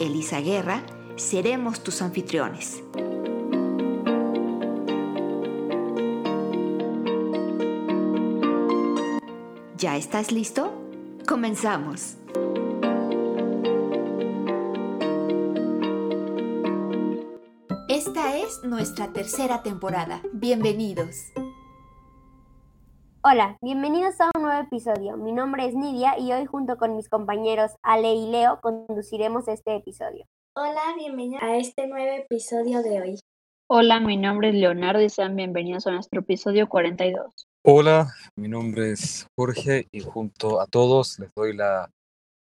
Elisa Guerra, seremos tus anfitriones. ¿Ya estás listo? Comenzamos. Esta es nuestra tercera temporada. Bienvenidos. Hola, bienvenidos a un nuevo episodio. Mi nombre es Nidia y hoy junto con mis compañeros Ale y Leo conduciremos este episodio. Hola, bienvenidos a este nuevo episodio de hoy. Hola, mi nombre es Leonardo y sean bienvenidos a nuestro episodio 42. Hola, mi nombre es Jorge y junto a todos les doy la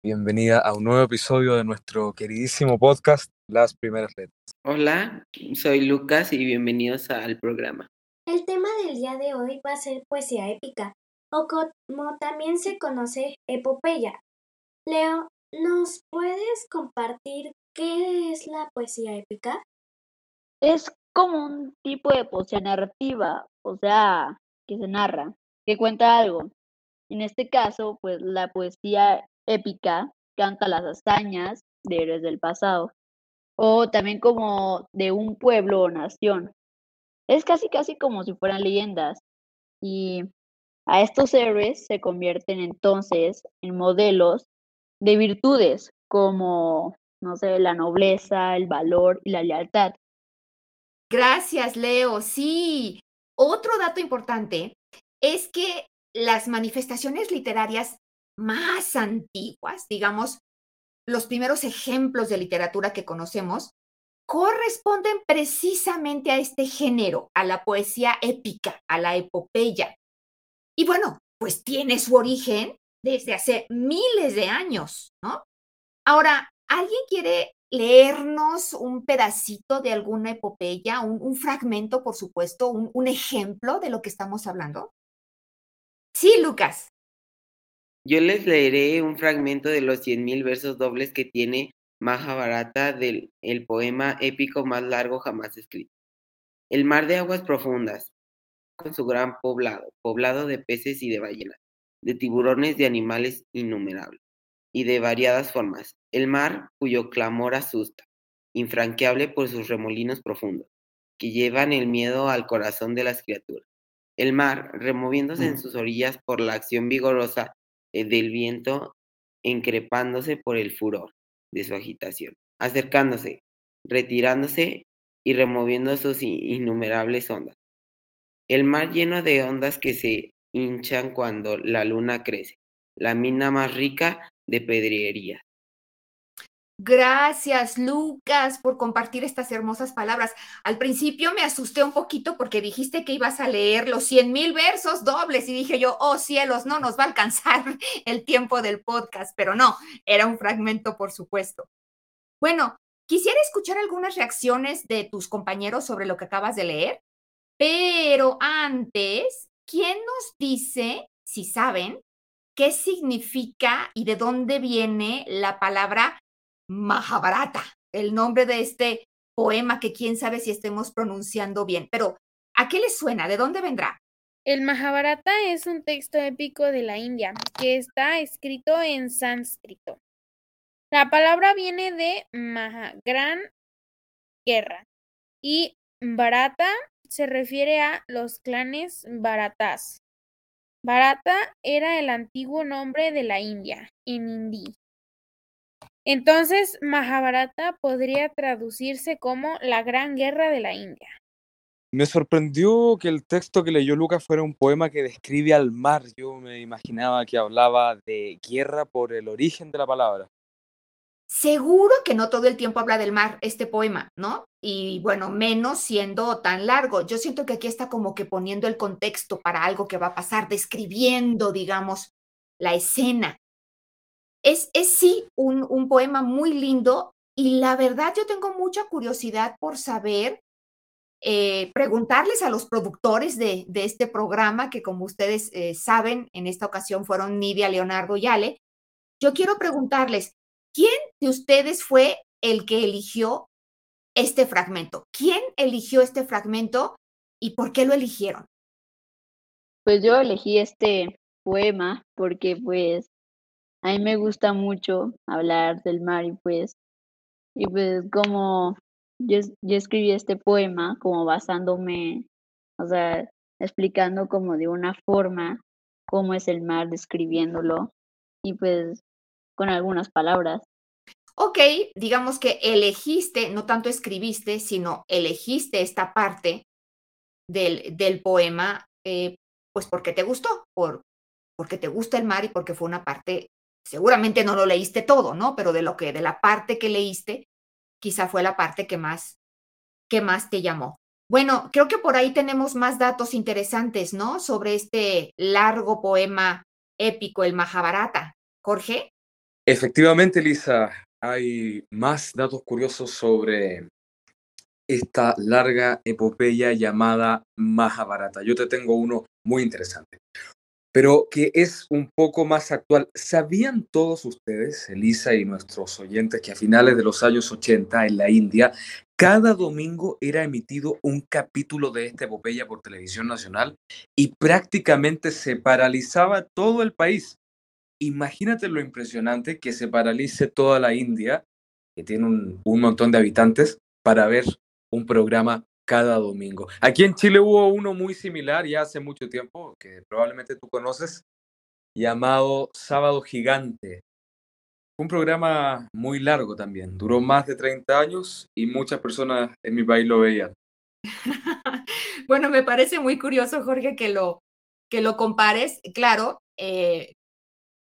bienvenida a un nuevo episodio de nuestro queridísimo podcast Las Primeras Letras. Hola, soy Lucas y bienvenidos al programa. El tema del día de hoy va a ser poesía épica, o como también se conoce, epopeya. Leo, ¿nos puedes compartir qué es la poesía épica? Es como un tipo de poesía narrativa, o sea, que se narra, que cuenta algo. En este caso, pues la poesía épica canta las hazañas de héroes del pasado, o también como de un pueblo o nación. Es casi casi como si fueran leyendas, y a estos héroes se convierten entonces en modelos de virtudes como, no sé, la nobleza, el valor y la lealtad. Gracias, Leo. Sí, otro dato importante es que las manifestaciones literarias más antiguas, digamos, los primeros ejemplos de literatura que conocemos, corresponden precisamente a este género, a la poesía épica, a la epopeya. Y bueno, pues tiene su origen desde hace miles de años, ¿no? Ahora, ¿alguien quiere leernos un pedacito de alguna epopeya, un, fragmento, por supuesto, un, un, ejemplo de lo que estamos hablando? Sí, Lucas. Yo les leeré un fragmento de los 100.000 versos dobles que tiene Mahabharata del el poema épico más largo jamás escrito. El mar de aguas profundas, con su gran poblado, poblado de peces y de ballenas, de tiburones, de animales innumerables y de variadas formas, el mar cuyo clamor asusta, infranqueable por sus remolinos profundos, que llevan el miedo al corazón de las criaturas. El mar, removiéndose en mm. sus orillas por la acción vigorosa eh, del viento, encrepándose por el furor de su agitación, acercándose, retirándose y removiendo sus innumerables ondas. El mar lleno de ondas que se hinchan cuando la luna crece, la mina más rica de pedrería. Gracias, Lucas, por compartir estas hermosas palabras. Al principio me asusté un poquito porque dijiste que ibas a leer los 100 mil versos dobles y dije yo, oh cielos, no nos va a alcanzar el tiempo del podcast, pero no, era un fragmento, por supuesto. Bueno, quisiera escuchar algunas reacciones de tus compañeros sobre lo que acabas de leer, pero antes, ¿quién nos dice, si saben, qué significa y de dónde viene la palabra Mahabharata, el nombre de este poema que quién sabe si estemos pronunciando bien. Pero, ¿a qué le suena? ¿De dónde vendrá? El Mahabharata es un texto épico de la India que está escrito en sánscrito. La palabra viene de Maha, gran guerra, y Bharata se refiere a los clanes Bharatas. Bharata era el antiguo nombre de la India, en hindi. Entonces, Mahabharata podría traducirse como la Gran Guerra de la India. Me sorprendió que el texto que leyó Lucas fuera un poema que describe al mar. Yo me imaginaba que hablaba de guerra por el origen de la palabra. Seguro que no todo el tiempo habla del mar este poema, ¿no? Y bueno, menos siendo tan largo. Yo siento que aquí está como que poniendo el contexto para algo que va a pasar, describiendo, digamos, la escena. Es, es sí un, un poema muy lindo y la verdad yo tengo mucha curiosidad por saber, eh, preguntarles a los productores de, este programa, que como ustedes eh, saben, en esta ocasión fueron Nidia, Leonardo y Ale. Yo quiero preguntarles, ¿quién de ustedes fue el que eligió este fragmento? ¿Quién eligió este fragmento y por qué lo eligieron? Pues yo elegí este poema porque pues a mí me gusta mucho hablar del mar y pues y pues como yo, yo escribí este poema como basándome, o sea, explicando como de una forma cómo es el mar, describiéndolo y pues con algunas palabras. Ok, digamos que elegiste, no tanto escribiste, sino elegiste esta parte del, del poema, eh, pues porque te gustó, por, porque te gusta el mar y porque fue una parte, seguramente no lo leíste todo, ¿no? Pero de lo que, de la parte que leíste, quizá fue la parte que más, que más te llamó. Bueno, creo que por ahí tenemos más datos interesantes, ¿no? Sobre este largo poema épico, el Mahabharata. Jorge. Efectivamente, Lisa, hay más datos curiosos sobre esta larga epopeya llamada Mahabharata. Yo te tengo uno muy interesante, pero que es un poco más actual. ¿Sabían todos ustedes, Elisa y nuestros oyentes, que a finales de los años 80 en la India, cada domingo era emitido un capítulo de esta epopeya por televisión nacional y prácticamente se paralizaba todo el país? Imagínate lo impresionante que se paralice toda la India, que tiene un, un montón de habitantes, para ver un programa cada domingo. Aquí en Chile hubo uno muy similar ya hace mucho tiempo, que probablemente tú conoces, llamado Sábado Gigante. Un programa muy largo también, duró más de 30 años y muchas personas en mi país lo veían. bueno, me parece muy curioso, Jorge, que lo, que lo compares. Claro, eh,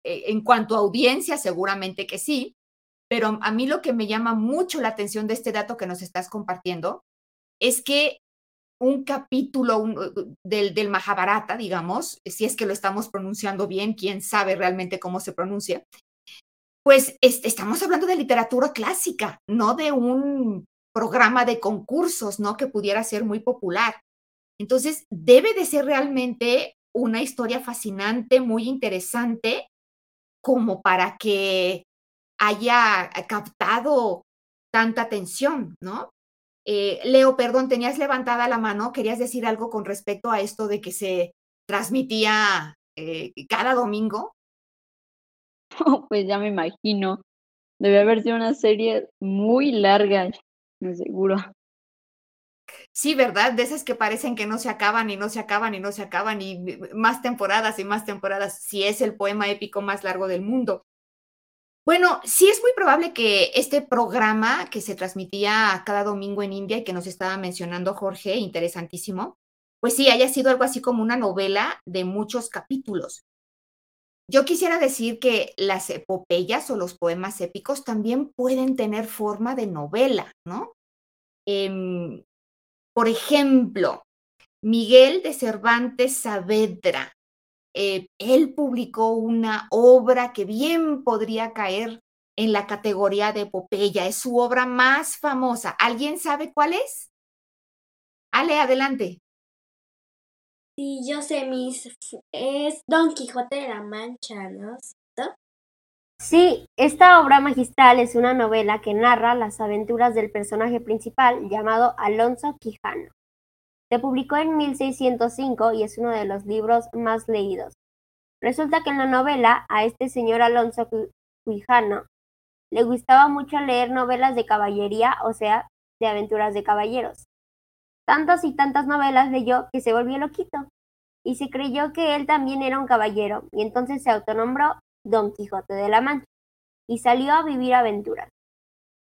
eh, en cuanto a audiencia, seguramente que sí, pero a mí lo que me llama mucho la atención de este dato que nos estás compartiendo es que un capítulo del, del Mahabharata, digamos, si es que lo estamos pronunciando bien, quién sabe realmente cómo se pronuncia, pues estamos hablando de literatura clásica, no de un programa de concursos, ¿no? Que pudiera ser muy popular. Entonces, debe de ser realmente una historia fascinante, muy interesante, como para que haya captado tanta atención, ¿no? Eh, Leo, perdón, tenías levantada la mano, querías decir algo con respecto a esto de que se transmitía eh, cada domingo. pues ya me imagino. Debe haber sido una serie muy larga, me seguro. Sí, ¿verdad? De esas que parecen que no se acaban y no se acaban y no se acaban y más temporadas y más temporadas, si es el poema épico más largo del mundo. Bueno, sí es muy probable que este programa que se transmitía cada domingo en India y que nos estaba mencionando Jorge, interesantísimo, pues sí, haya sido algo así como una novela de muchos capítulos. Yo quisiera decir que las epopeyas o los poemas épicos también pueden tener forma de novela, ¿no? Em, por ejemplo, Miguel de Cervantes Saavedra eh, él publicó una obra que bien podría caer en la categoría de epopeya. Es su obra más famosa. ¿Alguien sabe cuál es? Ale, adelante. Sí, yo sé, mis. Es Don Quijote de la Mancha, ¿no? Sí, esta obra magistral es una novela que narra las aventuras del personaje principal llamado Alonso Quijano. Se publicó en 1605 y es uno de los libros más leídos. Resulta que en la novela a este señor Alonso Quijano le gustaba mucho leer novelas de caballería, o sea, de aventuras de caballeros. Tantas y tantas novelas leyó que se volvió loquito y se creyó que él también era un caballero y entonces se autonombró Don Quijote de la Mancha y salió a vivir aventuras.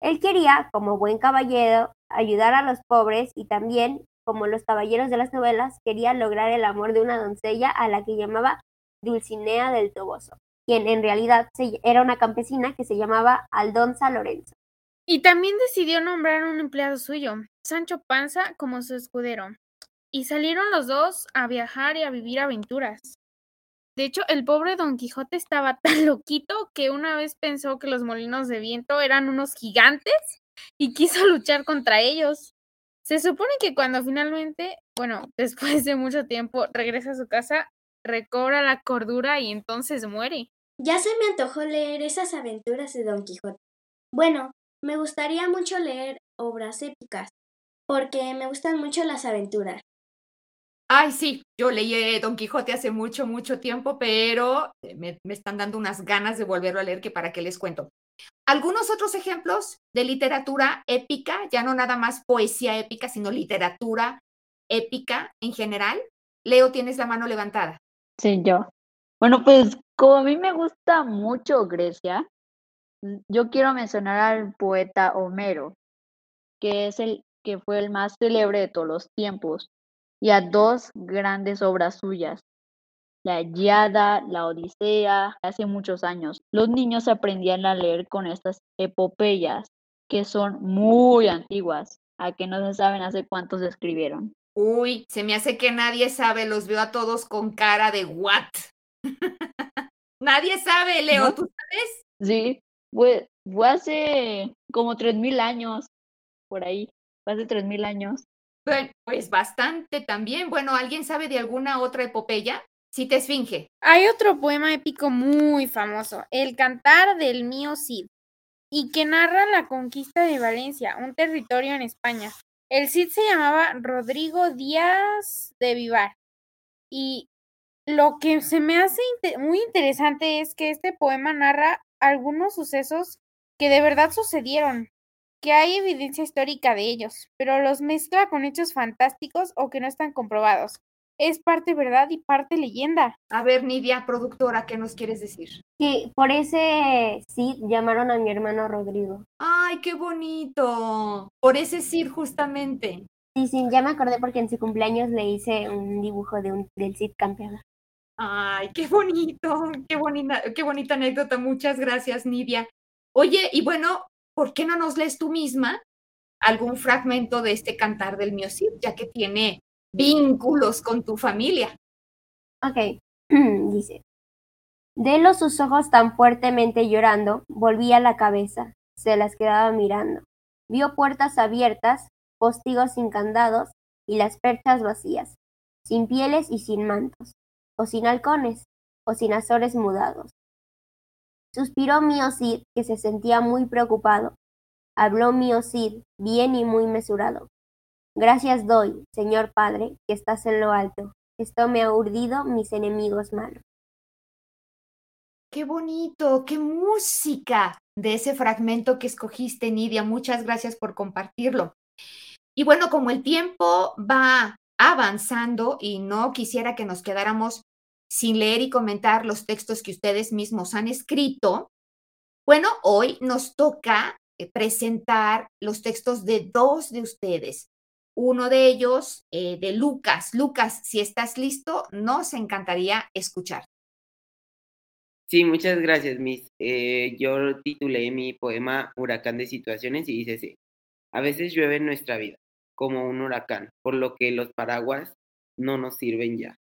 Él quería, como buen caballero, ayudar a los pobres y también como los caballeros de las novelas, quería lograr el amor de una doncella a la que llamaba Dulcinea del Toboso, quien en realidad era una campesina que se llamaba Aldonza Lorenzo. Y también decidió nombrar a un empleado suyo, Sancho Panza, como su escudero. Y salieron los dos a viajar y a vivir aventuras. De hecho, el pobre Don Quijote estaba tan loquito que una vez pensó que los molinos de viento eran unos gigantes y quiso luchar contra ellos. Se supone que cuando finalmente, bueno, después de mucho tiempo, regresa a su casa, recobra la cordura y entonces muere. Ya se me antojó leer esas aventuras de Don Quijote. Bueno, me gustaría mucho leer obras épicas, porque me gustan mucho las aventuras. Ay, sí, yo leí Don Quijote hace mucho, mucho tiempo, pero eh, me, me, están dando unas ganas de volverlo a leer que para qué les cuento. Algunos otros ejemplos de literatura épica, ya no nada más poesía épica, sino literatura épica en general. Leo, tienes la mano levantada. Sí, yo. Bueno, pues como a mí me gusta mucho Grecia, yo quiero mencionar al poeta Homero, que es el que fue el más célebre de todos los tiempos, y a dos grandes obras suyas, la Iliada, la Odisea, hace muchos años. Los niños aprendían a leer con estas epopeyas, que son muy antiguas, a que no se saben hace cuántos escribieron. Uy, se me hace que nadie sabe, los veo a todos con cara de what. nadie sabe, Leo, ¿No? ¿tú sabes? Sí, fue, fue hace como tres mil años, por ahí, fue hace tres mil años. Bueno, pues bastante también. Bueno, ¿alguien sabe de alguna otra epopeya? Sí te esfinge. Hay otro poema épico muy famoso, El Cantar del Mío Cid, y que narra la conquista de Valencia, un territorio en España. El Cid se llamaba Rodrigo Díaz de Vivar. Y lo que se me hace muy interesante es que este poema narra algunos sucesos que de verdad sucedieron, que hay evidencia histórica de ellos, pero los mezcla con hechos fantásticos o que no están comprobados. Es parte verdad y parte leyenda. A ver, Nidia, productora, ¿qué nos quieres decir? Que por ese Cid llamaron a mi hermano Rodrigo. ¡Ay, qué bonito! Por ese Cid, justamente. Sí, sí, ya me acordé porque en su cumpleaños le hice un dibujo de un, del Cid campeador. ¡Ay, qué bonito! ¡Qué bonita, qué bonita anécdota! Muchas gracias, Nidia. Oye, y bueno, ¿por qué no nos lees tú misma algún fragmento de este cantar del mío Cid, ya que tiene vínculos con tu familia? Ok, dice. De los sus ojos tan fuertemente llorando, volvía la cabeza, se las quedaba mirando. Vio puertas abiertas, postigos sin candados y las perchas vacías, sin pieles y sin mantos, o sin halcones, o sin azores mudados. Suspiró mío Cid, que se sentía muy preocupado. Habló mío Cid, bien y muy mesurado. Gracias doy, Señor Padre, que estás en lo alto. Esto me ha urdido mis enemigos malos. ¡Qué bonito! ¡Qué música! De ese fragmento que escogiste, Nidia. Muchas gracias por compartirlo. Y bueno, como el tiempo va avanzando y no quisiera que nos quedáramos sin leer y comentar los textos que ustedes mismos han escrito, bueno, hoy nos toca eh, presentar los textos de dos de ustedes. Uno de ellos eh, de Lucas. Lucas, si estás listo, nos encantaría escuchar. Sí, muchas gracias, Miss. Eh, yo titulé mi poema Huracán de Situaciones y dice así. A veces llueve en nuestra vida, como un huracán, por lo que los paraguas no nos sirven ya.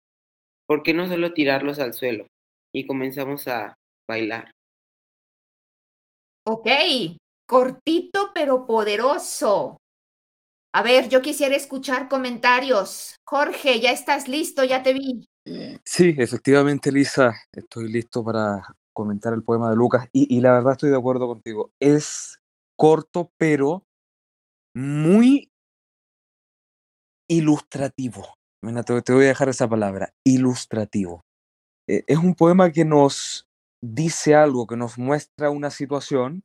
¿Por qué no solo tirarlos al suelo? Y comenzamos a bailar. Ok, cortito pero poderoso. A ver, yo quisiera escuchar comentarios. Jorge, ya estás listo, ya te vi. Sí, efectivamente, Lisa, estoy listo para comentar el poema de Lucas y, la verdad estoy de acuerdo contigo. Es corto, pero muy ilustrativo. Mira, te, te voy a dejar esa palabra, ilustrativo. Eh, es un poema que nos dice algo, que nos muestra una situación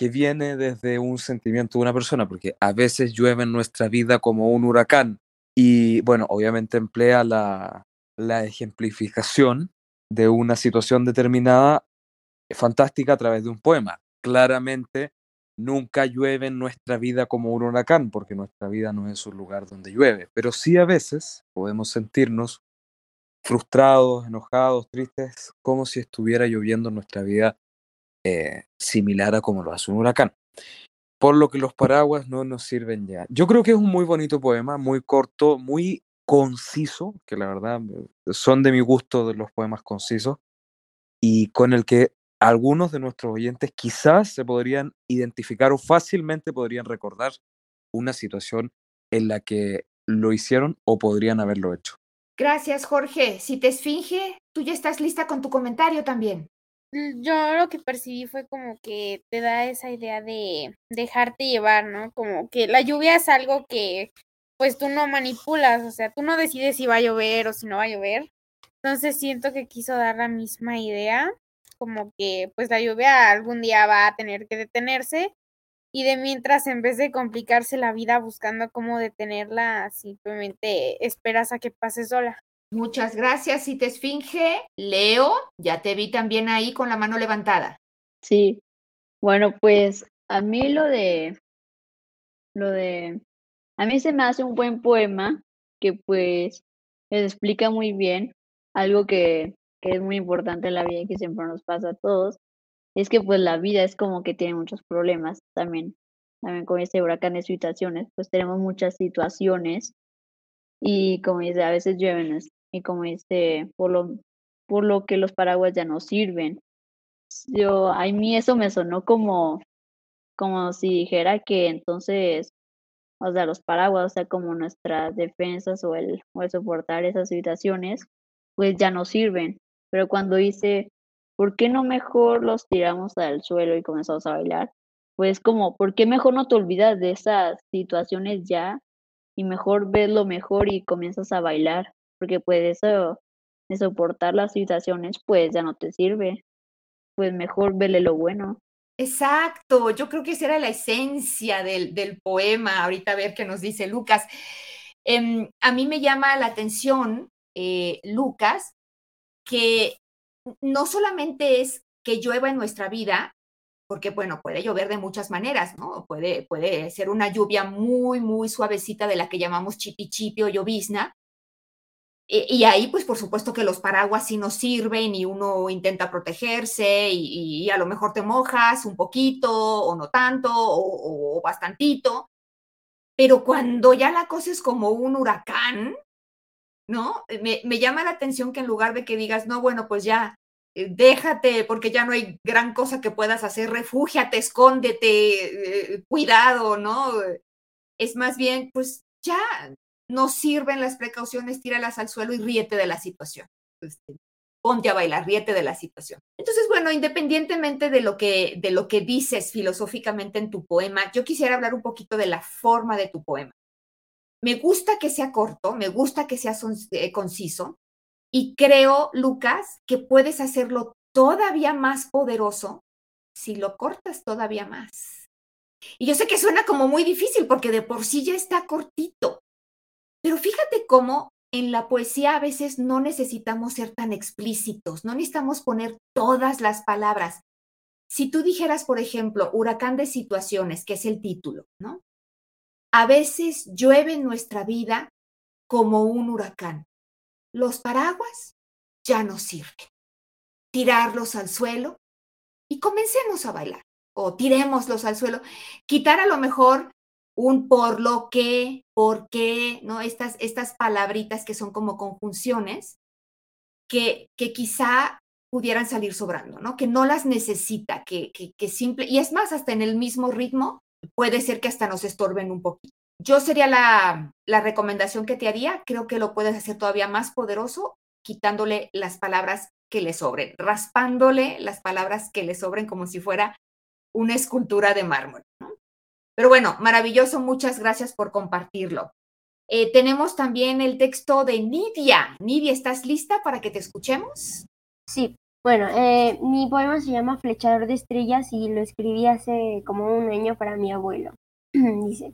que viene desde un sentimiento de una persona, porque a veces llueve en nuestra vida como un huracán y bueno, obviamente emplea la, la ejemplificación de una situación determinada fantástica a través de un poema. Claramente nunca llueve en nuestra vida como un huracán, porque nuestra vida no es un lugar donde llueve, pero sí a veces podemos sentirnos frustrados, enojados, tristes, como si estuviera lloviendo en nuestra vida eh, similar a como lo hace un huracán. Por lo que los paraguas no nos sirven ya. Yo creo que es un muy bonito poema, muy corto, muy conciso, que la verdad son de mi gusto de los poemas concisos, y con el que algunos de nuestros oyentes quizás se podrían identificar o fácilmente podrían recordar una situación en la que lo hicieron o podrían haberlo hecho. Gracias, Jorge. Si te esfinge, tú ya estás lista con tu comentario también. Yo lo que percibí fue como que te da esa idea de dejarte llevar, ¿no? Como que la lluvia es algo que pues tú no manipulas, o sea, tú no decides si va a llover o si no va a llover. Entonces siento que quiso dar la misma idea, como que pues la lluvia algún día va a tener que detenerse y de mientras en vez de complicarse la vida buscando cómo detenerla, simplemente esperas a que pase sola. Muchas gracias, si te esfinge. Leo, ya te vi también ahí con la mano levantada. Sí. Bueno, pues a mí lo de lo de a mí se me hace un buen poema que pues explica muy bien algo que, que es muy importante en la vida y que siempre nos pasa a todos, es que pues la vida es como que tiene muchos problemas también. También con este huracán de situaciones, pues tenemos muchas situaciones y como dice, a veces llueven y como dice, por lo, por lo que los paraguas ya no sirven. Yo, a mí eso me sonó como, como si dijera que entonces, o sea, los paraguas, o sea, como nuestras defensas o el, o soportar esas situaciones, pues ya no sirven. Pero cuando dice, ¿por qué no mejor los tiramos al suelo y comenzamos a bailar? Pues como, ¿por qué mejor no te olvidas de esas situaciones ya y mejor ves lo mejor y comienzas a bailar? Porque pues eso soportar las situaciones pues ya no te sirve. Pues mejor vele lo bueno. Exacto, yo creo que esa era la esencia del, del poema. Ahorita a ver qué nos dice Lucas. Eh, a mí me llama la atención, eh, Lucas, que no solamente es que llueva en nuestra vida, porque bueno, puede llover de muchas maneras, ¿no? Puede, puede ser una lluvia muy, muy suavecita de la que llamamos chipi chipi o llovizna. Y, y ahí, pues por supuesto que los paraguas sí nos sirven y uno intenta protegerse y, y a lo mejor te mojas un poquito o no tanto o, o bastantito. Pero cuando ya la cosa es como un huracán, ¿no? Me, me, llama la atención que en lugar de que digas, no, bueno, pues ya, eh, déjate, porque ya no hay gran cosa que puedas hacer, refúgiate, escóndete, eh, cuidado, ¿no? Es más bien, pues ya no sirven las precauciones, tíralas al suelo y ríete de la situación. Este, ponte a bailar, ríete de la situación. Entonces, bueno, independientemente de lo que de lo que dices filosóficamente en tu poema, yo quisiera hablar un poquito de la forma de tu poema. Me gusta que sea corto, me gusta que sea eh, conciso y creo, Lucas, que puedes hacerlo todavía más poderoso si lo cortas todavía más. Y yo sé que suena como muy difícil porque de por sí ya está cortito, pero fíjate cómo en la poesía a veces no necesitamos ser tan explícitos, no necesitamos poner todas las palabras. Si tú dijeras, por ejemplo, huracán de situaciones, que es el título, ¿no? A veces llueve en nuestra vida como un huracán. Los paraguas ya no sirven. Tirarlos al suelo y comencemos a bailar. O tirémoslos al suelo. Quitar a lo mejor un por lo que, por qué, ¿no? Estas, estas palabritas que son como conjunciones que, que quizá pudieran salir sobrando, ¿no? Que no las necesita, que, que, que simple, y es más, hasta en el mismo ritmo, puede ser que hasta nos estorben un poquito. Yo sería la, la, recomendación que te haría, creo que lo puedes hacer todavía más poderoso quitándole las palabras que le sobren, raspándole las palabras que le sobren como si fuera una escultura de mármol. Pero bueno, maravilloso, muchas gracias por compartirlo. Eh, tenemos también el texto de Nidia. Nidia, ¿estás lista para que te escuchemos? Sí, bueno, eh, mi poema se llama Flechador de Estrellas y lo escribí hace como un año para mi abuelo. Dice,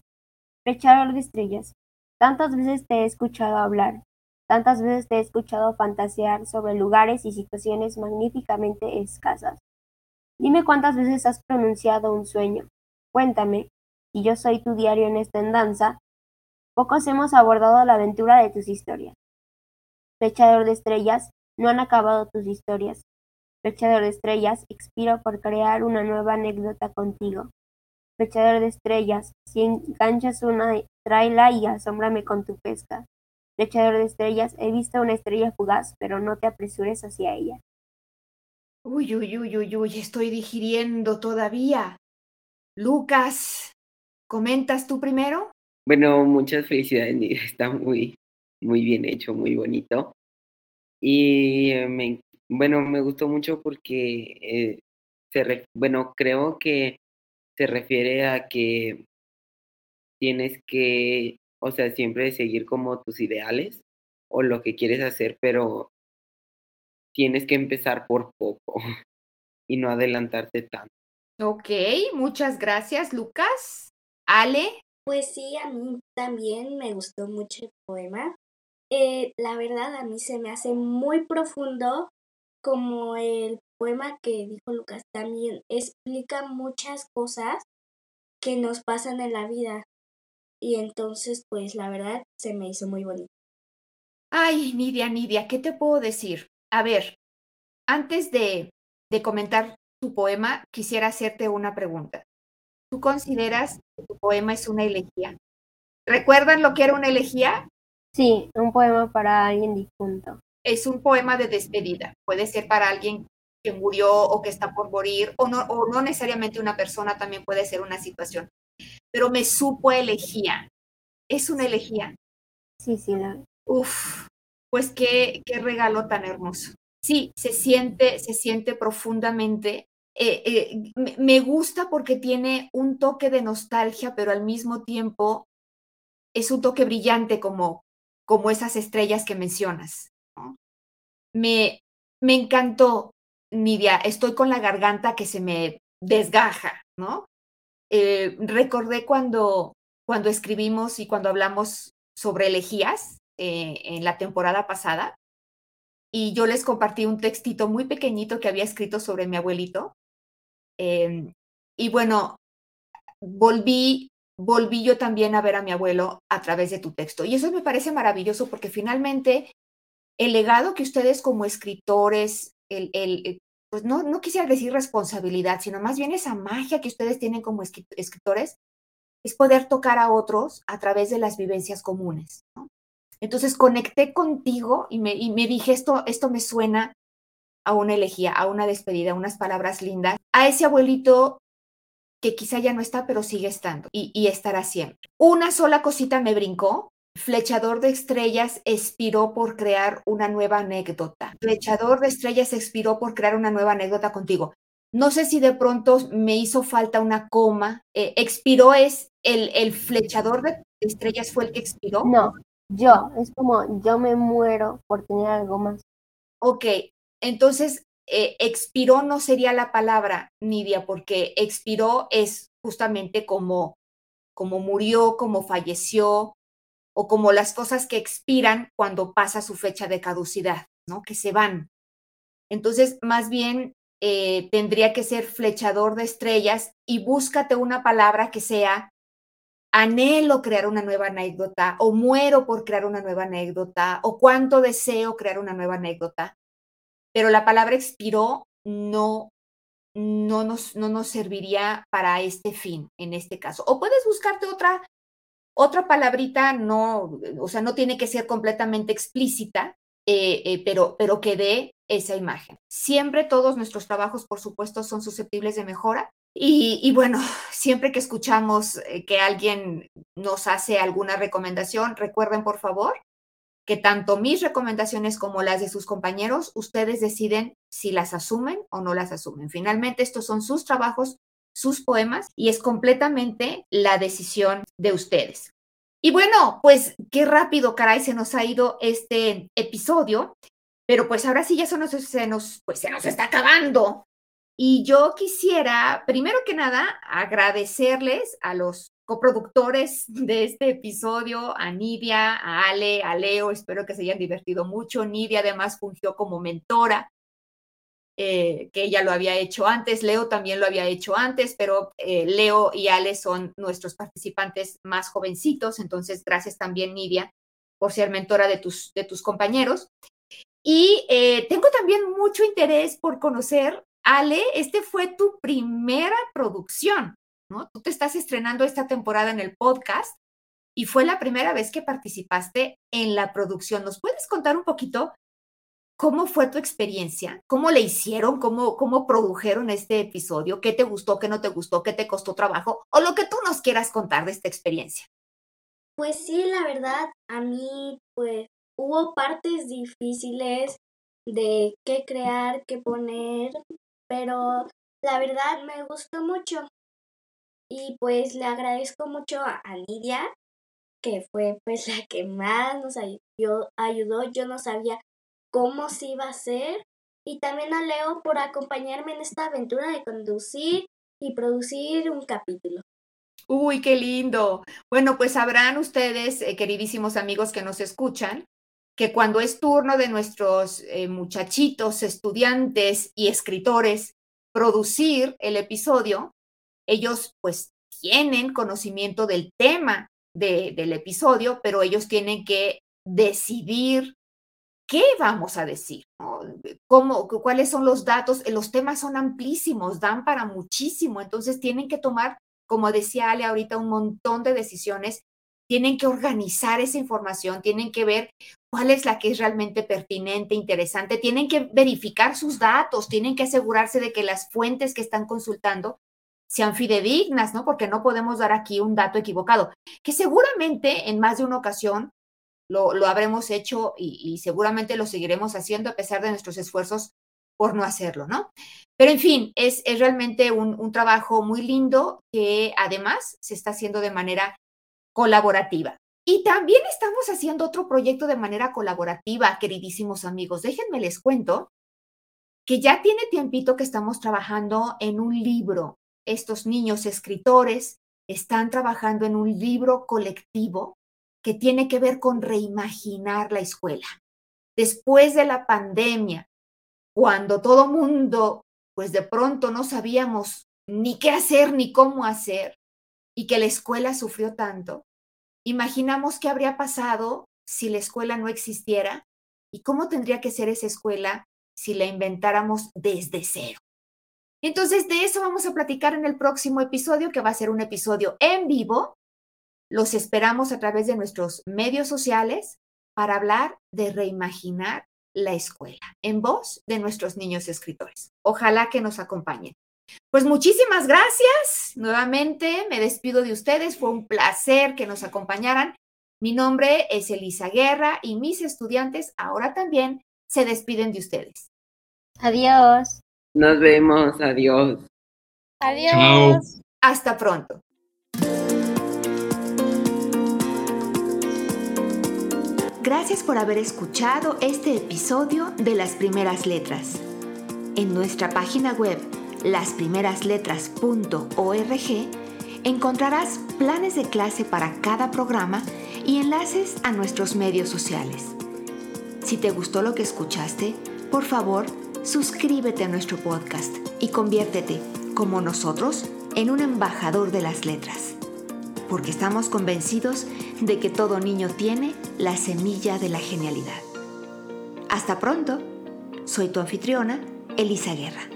Flechador de Estrellas, tantas veces te he escuchado hablar, tantas veces te he escuchado fantasear sobre lugares y situaciones magníficamente escasas. Dime cuántas veces has pronunciado un sueño. Cuéntame, y yo soy tu diario en esta andanza, pocos hemos abordado la aventura de tus historias. Flechador de estrellas, no han acabado tus historias. Flechador de estrellas, expiro por crear una nueva anécdota contigo. Flechador de estrellas, si enganchas una, tráela y asómbrame con tu pesca. Flechador de estrellas, he visto una estrella fugaz, pero no te apresures hacia ella. Uy, uy, uy, uy, uy, estoy digiriendo todavía. Lucas, ¿comentas tú primero? Bueno, muchas felicidades, Nidia. Está muy, muy bien hecho, muy bonito. Y eh, me, bueno, me gustó mucho porque, eh, se re- bueno, creo que se refiere a que tienes que, o sea, siempre seguir como tus ideales o lo que quieres hacer, pero tienes que empezar por poco y no adelantarte tanto. Ok, muchas gracias, Lucas. Ale, Pues sí, a mí también me gustó mucho el poema. Eh, la verdad, a mí se me hace muy profundo, como el poema que dijo Lucas también explica muchas cosas que nos pasan en la vida. Y entonces, pues la verdad, se me hizo muy bonito. Ay, Nidia, Nidia, ¿qué te puedo decir? A ver, antes de, de comentar tu poema, quisiera hacerte una pregunta. ¿Tú consideras que tu poema es una elegía? ¿Recuerdan lo que era una elegía? Sí, un poema para alguien difunto. Es un poema de despedida. Puede ser para alguien que murió o que está por morir, o no, o no necesariamente una persona, también puede ser una situación. Pero me supo elegía. ¿Es una elegía? Sí, sí, la... Uf, pues qué, qué regalo tan hermoso. Sí, se siente, se siente profundamente. Eh, eh, me, gusta porque tiene un toque de nostalgia, pero al mismo tiempo es un toque brillante como, como esas estrellas que mencionas. Me, me encantó, Nidia. Estoy con la garganta que se me desgaja, ¿no? Eh, recordé cuando, cuando escribimos y cuando hablamos sobre elegías en la temporada pasada y yo les compartí un textito muy pequeñito que había escrito sobre mi abuelito. Eh, y bueno, volví, volví yo también a ver a mi abuelo a través de tu texto. Y eso me parece maravilloso porque finalmente el legado que ustedes como escritores, el, el, pues no, no quisiera decir responsabilidad, sino más bien esa magia que ustedes tienen como escritores, es poder tocar a otros a través de las vivencias comunes. Entonces conecté contigo y me, y me dije, esto, esto me suena a una elegía, a una despedida, a unas palabras lindas, a ese abuelito que quizá ya no está, pero sigue estando y, y estará siempre. Una sola cosita me brincó. Flechador de estrellas expiró por crear una nueva anécdota. Flechador de estrellas expiró por crear una nueva anécdota contigo. No sé si de pronto me hizo falta una coma. Eh, expiró es el, el flechador de estrellas fue el que expiró. No, yo, es como yo me muero por tener algo más. Ok, entonces eh, expiró no sería la palabra, Nidia, porque expiró es justamente como, como murió, como falleció, o como las cosas que expiran cuando pasa su fecha de caducidad, ¿no? Que se van. Entonces, más bien eh, tendría que ser flechador de estrellas y búscate una palabra que sea anhelo crear una nueva anécdota o muero por crear una nueva anécdota o cuánto deseo crear una nueva anécdota. Pero la palabra expiró no, no, nos, no nos serviría para este fin, en este caso. O puedes buscarte otra, otra palabrita, no, o sea, no tiene que ser completamente explícita, eh, eh, pero, pero que dé esa imagen. Siempre todos nuestros trabajos, por supuesto, son susceptibles de mejora. Y, y bueno, siempre que escuchamos eh, que alguien nos hace alguna recomendación, recuerden, por favor, que tanto mis recomendaciones como las de sus compañeros, ustedes deciden si las asumen o no las asumen. Finalmente, estos son sus trabajos, sus poemas, y es completamente la decisión de ustedes. Y bueno, pues qué rápido, caray, se nos ha ido este episodio, pero pues ahora sí ya se nos, pues se nos está acabando. Y yo quisiera, primero que nada, agradecerles a los coproductores de este episodio, a Nidia, a Ale, a Leo, espero que se hayan divertido mucho. Nidia además fungió como mentora, eh, que ella lo había hecho antes, Leo también lo había hecho antes, pero eh, Leo y Ale son nuestros participantes más jovencitos, entonces gracias también Nidia por ser mentora de tus, de tus compañeros. Y eh, tengo también mucho interés por conocer, Ale, este fue tu primera producción, ¿no? Tú te estás estrenando esta temporada en el podcast y fue la primera vez que participaste en la producción. ¿Nos puedes contar un poquito cómo fue tu experiencia? ¿Cómo le hicieron? ¿Cómo, cómo produjeron este episodio? ¿Qué te gustó? ¿Qué no te gustó? ¿Qué te costó trabajo? O lo que tú nos quieras contar de esta experiencia. Pues sí, la verdad, a mí pues hubo partes difíciles de qué crear, qué poner, pero la verdad me gustó mucho. Y pues le agradezco mucho a, Lidia, que fue pues la que más nos ayudó, ayudó. Yo no sabía cómo se iba a hacer. Y también a Leo por acompañarme en esta aventura de conducir y producir un capítulo. Uy, qué lindo. Bueno, pues sabrán ustedes, eh, queridísimos amigos que nos escuchan, que cuando es turno de nuestros eh, muchachitos, estudiantes y escritores producir el episodio, ellos pues tienen conocimiento del tema del episodio, pero ellos tienen que decidir qué vamos a decir, ¿Cómo, cuáles son los datos. Los temas son amplísimos, dan para muchísimo, entonces tienen que tomar, como decía Ale ahorita, un montón de decisiones, tienen que organizar esa información, tienen que ver cuál es la que es realmente pertinente, interesante, tienen que verificar sus datos, tienen que asegurarse de que las fuentes que están consultando sean fidedignas, ¿no? Porque no podemos dar aquí un dato equivocado, que seguramente en más de una ocasión lo, habremos hecho y, seguramente lo seguiremos haciendo a pesar de nuestros esfuerzos por no hacerlo, ¿no? Pero en fin, es, es realmente un, un trabajo muy lindo que además se está haciendo de manera colaborativa. Y también estamos haciendo otro proyecto de manera colaborativa, queridísimos amigos. Déjenme les cuento que ya tiene tiempito que estamos trabajando en un libro estos niños escritores están trabajando en un libro colectivo que tiene que ver con reimaginar la escuela. Después de la pandemia, cuando todo mundo, pues de pronto no sabíamos ni qué hacer ni cómo hacer y que la escuela sufrió tanto, imaginamos qué habría pasado si la escuela no existiera y cómo tendría que ser esa escuela si la inventáramos desde cero. Entonces, de eso vamos a platicar en el próximo episodio, que va a ser un episodio en vivo. Los esperamos a través de nuestros medios sociales para hablar de reimaginar la escuela en voz de nuestros niños escritores. Ojalá que nos acompañen. Pues muchísimas gracias. Nuevamente me despido de ustedes. Fue un placer que nos acompañaran. Mi nombre es Elisa Guerra y mis estudiantes ahora también se despiden de ustedes. Adiós. Nos vemos, adiós. Adiós. Hasta pronto. Gracias por haber escuchado este episodio de Las Primeras Letras. En nuestra página web, lasprimerasletras.org, encontrarás planes de clase para cada programa y enlaces a nuestros medios sociales. Si te gustó lo que escuchaste, por favor, suscríbete a nuestro podcast y conviértete, como nosotros, en un embajador de las letras. Porque estamos convencidos de que todo niño tiene la semilla de la genialidad. Hasta pronto. Soy tu anfitriona, Elisa Guerra.